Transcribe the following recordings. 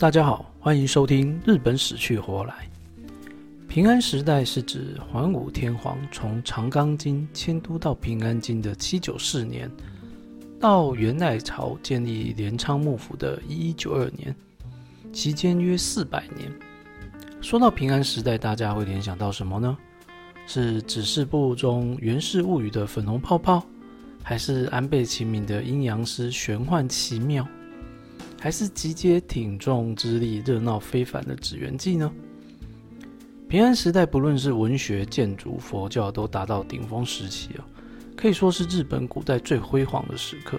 大家好，欢迎收听《日本死去活来》。平安时代是指桓武天皇从长冈京迁都到平安京的七九四年，到元赖朝建立镰仓幕府的一一九二年，期间约四百年。说到平安时代，大家会联想到什么呢？是指示部中源氏物语的粉红泡泡，还是安倍晴明的阴阳师玄幻奇妙？还是集结挺重之力、热闹非凡的纸鸢记呢？平安时代，不论是文学、建筑、佛教，都达到顶峰时期哦，可以说是日本古代最辉煌的时刻。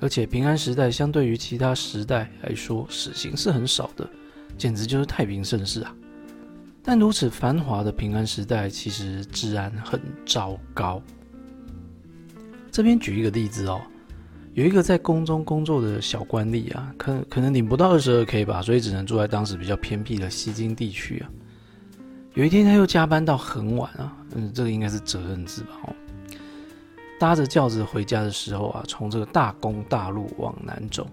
而且，平安时代相对于其他时代来说，死刑是很少的，简直就是太平盛世啊！但如此繁华的平安时代，其实治安很糟糕。这边举一个例子哦。有一个在宫中工作的小官吏啊，可可能领不到二十二 k 吧，所以只能住在当时比较偏僻的西京地区啊。有一天他又加班到很晚啊，嗯，这个应该是责任制吧？哦，搭着轿子回家的时候啊，从这个大宫大路往南走，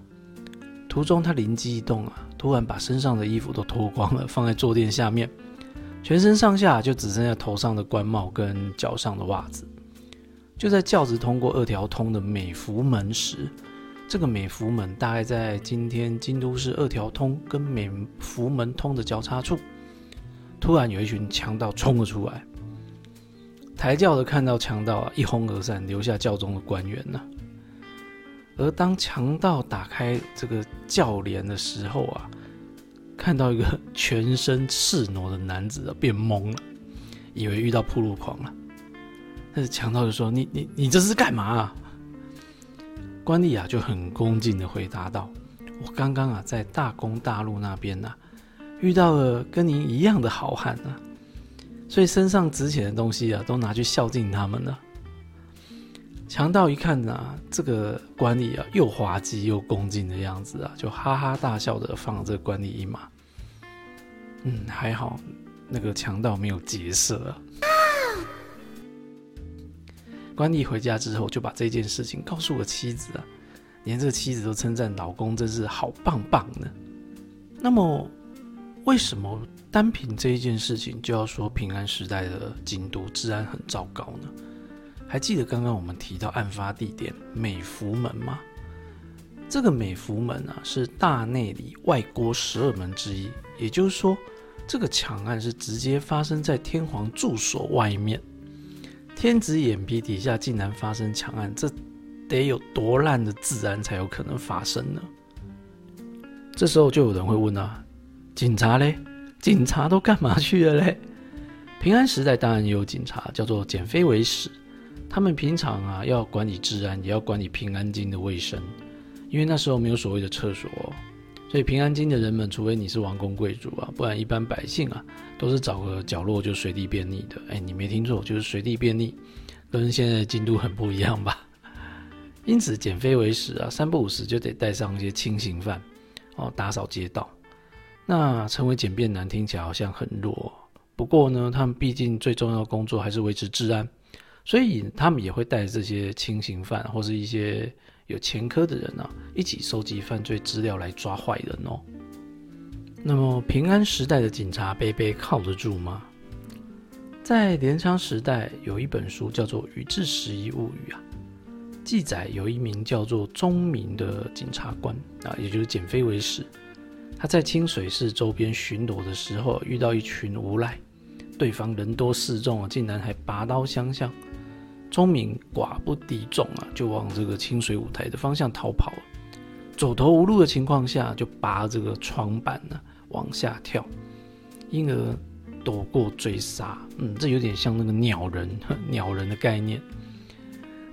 途中他灵机一动啊，突然把身上的衣服都脱光了，放在坐垫下面，全身上下就只剩下头上的官帽跟脚上的袜子。就在轿子通过二条通的美福门时，这个美福门大概在今天京都市二条通跟美福门通的交叉处，突然有一群强盗冲了出来。抬轿的看到强盗啊，一哄而散，留下轿中的官员呢。而当强盗打开这个轿帘的时候啊，看到一个全身赤裸的男子啊，变懵了，以为遇到铺路狂了。是强盗就说：“你你你这是干嘛？”啊官吏啊就很恭敬的回答道：“我刚刚啊在大公大路那边呐，遇到了跟您一样的好汉啊，所以身上值钱的东西啊都拿去孝敬他们了。”强盗一看呐，这个官吏啊又滑稽又恭敬的样子啊，就哈哈大笑的放了这个官吏一马。嗯，还好那个强盗没有劫色。官吏回家之后，就把这件事情告诉了妻子啊，连这个妻子都称赞老公真是好棒棒呢。那么，为什么单凭这一件事情就要说平安时代的京都治安很糟糕呢？还记得刚刚我们提到案发地点美福门吗？这个美福门啊，是大内里外郭十二门之一，也就是说，这个抢案是直接发生在天皇住所外面。天子眼皮底下竟然发生抢案，这得有多烂的治安才有可能发生呢？这时候就有人会问啊，警察嘞？警察都干嘛去了嘞？平安时代当然也有警察，叫做减非为使，他们平常啊要管理治安，也要管理平安京的卫生，因为那时候没有所谓的厕所。所以平安京的人们，除非你是王公贵族啊，不然一般百姓啊，都是找个角落就随地便利的。哎，你没听错，就是随地便利，跟现在的京都很不一样吧？因此减非为食啊，三不五时就得带上一些轻刑犯哦，打扫街道。那成为简便男听起来好像很弱，不过呢，他们毕竟最重要的工作还是维持治安，所以他们也会带这些轻刑犯或是一些。有前科的人呢，一起收集犯罪资料来抓坏人哦。那么平安时代的警察贝贝靠得住吗？在镰仓时代，有一本书叫做《宇治十一物语》啊，记载有一名叫做钟明的警察官啊，也就是简非为使，他在清水寺周边巡逻的时候，遇到一群无赖，对方人多势众啊，竟然还拔刀相向。聪明寡不敌众啊，就往这个清水舞台的方向逃跑。走投无路的情况下，就拔这个床板呢往下跳，因而躲过追杀。嗯，这有点像那个鸟人，鸟人的概念。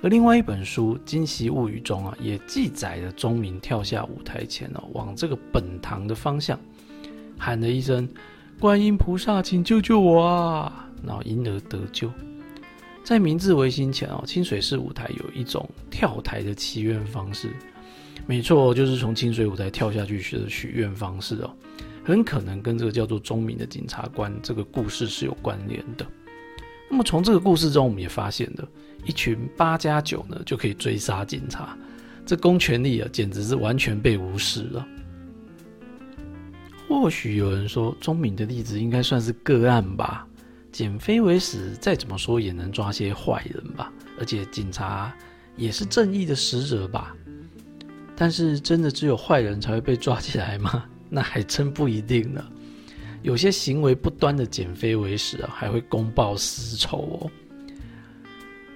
而另外一本书《惊喜物语》中啊，也记载了钟明跳下舞台前哦，往这个本堂的方向喊了一声：“观音菩萨，请救救我啊！”然后因而得救。在明治维新前哦，清水寺舞台有一种跳台的祈愿方式，没错，就是从清水舞台跳下去的许愿方式哦，很可能跟这个叫做钟明的警察官这个故事是有关联的。那么从这个故事中，我们也发现了一群八加九呢就可以追杀警察，这公权力啊简直是完全被无视了。或许有人说，钟敏的例子应该算是个案吧。减肥为食，再怎么说也能抓些坏人吧，而且警察也是正义的使者吧。但是，真的只有坏人才会被抓起来吗？那还真不一定呢。有些行为不端的减肥为食啊，还会公报私仇哦。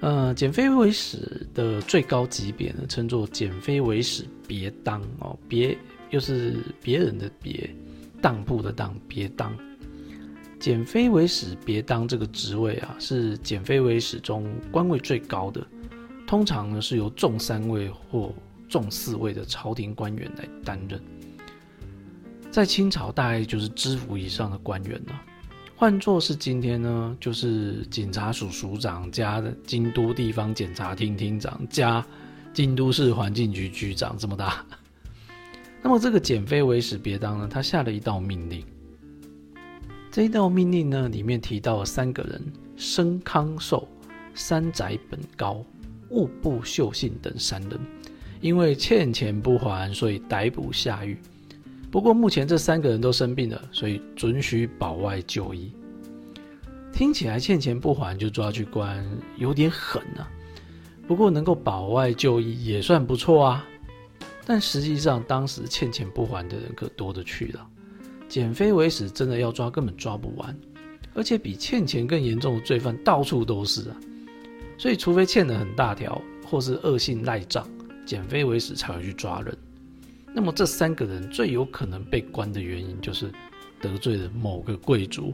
呃，减肥为食的最高级别呢，称作减肥为食别当哦，别又是别人的别，当铺的当，别当。减肥为使别当这个职位啊，是减肥为使中官位最高的，通常呢是由重三位或重四位的朝廷官员来担任。在清朝大概就是知府以上的官员了，换作是今天呢，就是警察署署长加京都地方检察厅厅长加京都市环境局局长这么大。那么这个减肥为使别当呢，他下了一道命令。这一道命令呢，里面提到了三个人：生康寿、山宅本高、物部秀信等三人，因为欠钱不还，所以逮捕下狱。不过目前这三个人都生病了，所以准许保外就医。听起来欠钱不还就抓去关，有点狠啊。不过能够保外就医也算不错啊。但实际上当时欠钱不还的人可多得去了。减肥为食，真的要抓根本抓不完，而且比欠钱更严重的罪犯到处都是啊。所以，除非欠的很大条，或是恶性赖账，减肥为食才会去抓人。那么，这三个人最有可能被关的原因，就是得罪了某个贵族，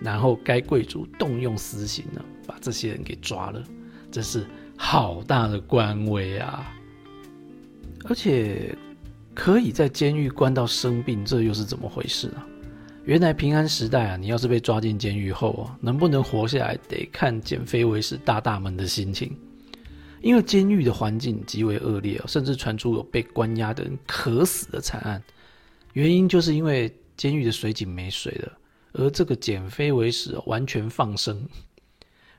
然后该贵族动用私刑呢，把这些人给抓了。这是好大的官威啊！而且。可以在监狱关到生病，这又是怎么回事呢？原来平安时代啊，你要是被抓进监狱后啊，能不能活下来，得看减肥为食大大们的心情。因为监狱的环境极为恶劣甚至传出有被关押的人渴死的惨案。原因就是因为监狱的水井没水了，而这个减肥为食完全放生，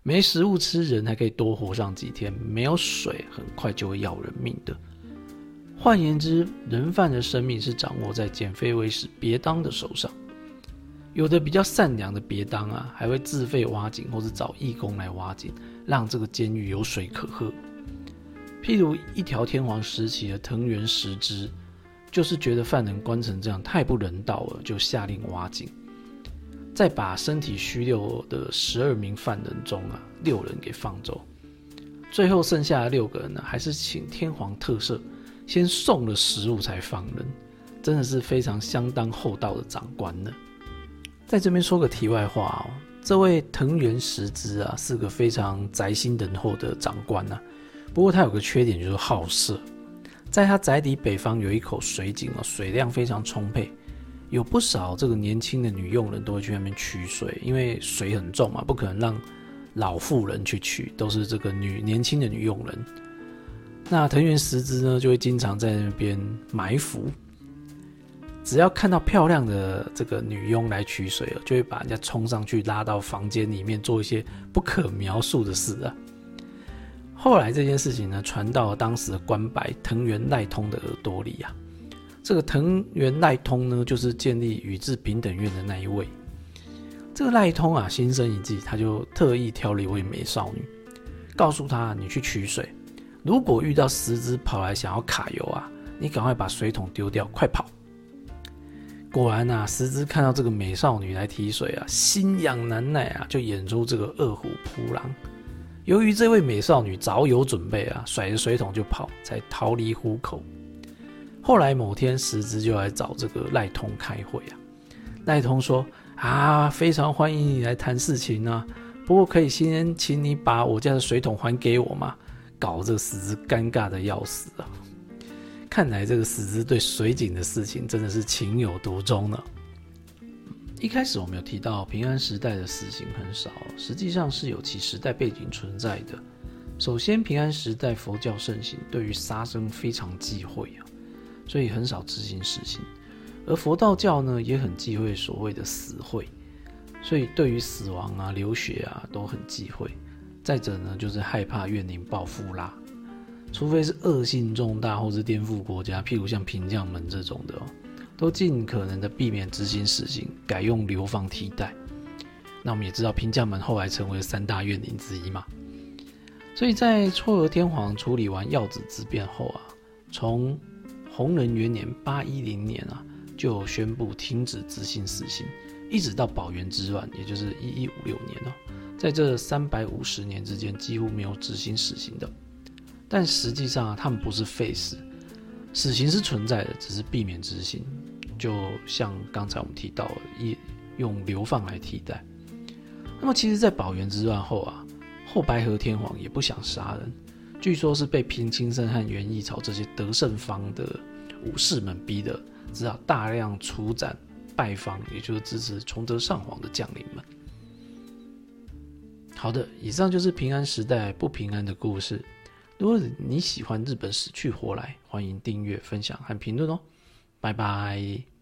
没食物吃，人还可以多活上几天；没有水，很快就会要人命的。换言之，人犯的生命是掌握在减肥为食别当的手上。有的比较善良的别当啊，还会自费挖井，或是找义工来挖井，让这个监狱有水可喝。譬如一条天皇时期的藤原十之，就是觉得犯人关成这样太不人道了，就下令挖井，再把身体虚弱的十二名犯人中啊，六人给放走，最后剩下的六个人呢，还是请天皇特赦。先送了食物才放人，真的是非常相当厚道的长官呢。在这边说个题外话哦，这位藤原实之啊，是个非常宅心仁厚的长官呐。不过他有个缺点就是好色，在他宅邸北方有一口水井啊，水量非常充沛，有不少这个年轻的女佣人都会去那边取水，因为水很重嘛，不可能让老妇人去取，都是这个女年轻的女佣人。那藤原实之呢，就会经常在那边埋伏。只要看到漂亮的这个女佣来取水了，就会把人家冲上去拉到房间里面做一些不可描述的事啊。后来这件事情呢，传到了当时的官白藤原赖通的耳朵里啊。这个藤原赖通呢，就是建立宇治平等院的那一位。这个赖通啊，心生一计，他就特意挑了一位美少女，告诉他：“你去取水。”如果遇到十只跑来想要卡油啊，你赶快把水桶丢掉，快跑！果然啊，十只看到这个美少女来提水啊，心痒难耐啊，就演出这个饿虎扑狼。由于这位美少女早有准备啊，甩着水桶就跑，才逃离虎口。后来某天，十只就来找这个赖通开会啊。赖通说：“啊，非常欢迎你来谈事情啊，不过可以先请你把我家的水桶还给我吗？”搞这个死子尴尬的要死啊！看来这个死子对水井的事情真的是情有独钟呢。一开始我们有提到平安时代的死刑很少，实际上是有其时代背景存在的。首先，平安时代佛教盛行，对于杀生非常忌讳啊，所以很少执行死刑。而佛道教呢，也很忌讳所谓的死会，所以对于死亡啊、流血啊都很忌讳。再者呢，就是害怕怨灵报复啦，除非是恶性重大或是颠覆国家，譬如像平将门这种的，都尽可能的避免执行死刑，改用流放替代。那我们也知道，平将门后来成为三大怨灵之一嘛。所以在嵯峨天皇处理完耀子之变后啊，从弘仁元年八一零年啊，就宣布停止执行死刑，一直到保元之乱，也就是一一五六年哦，在这三百五十年之间，几乎没有执行死刑的。但实际上啊，他们不是废死，死刑是存在的，只是避免执行。就像刚才我们提到，一用流放来替代。那么，其实，在保元之乱后啊，后白河天皇也不想杀人，据说是被平清盛和元义朝这些得胜方的武士们逼的，只好大量处斩败方，也就是支持崇德上皇的将领们。好的，以上就是平安时代不平安的故事。如果你喜欢日本死去活来，欢迎订阅、分享和评论哦。拜拜。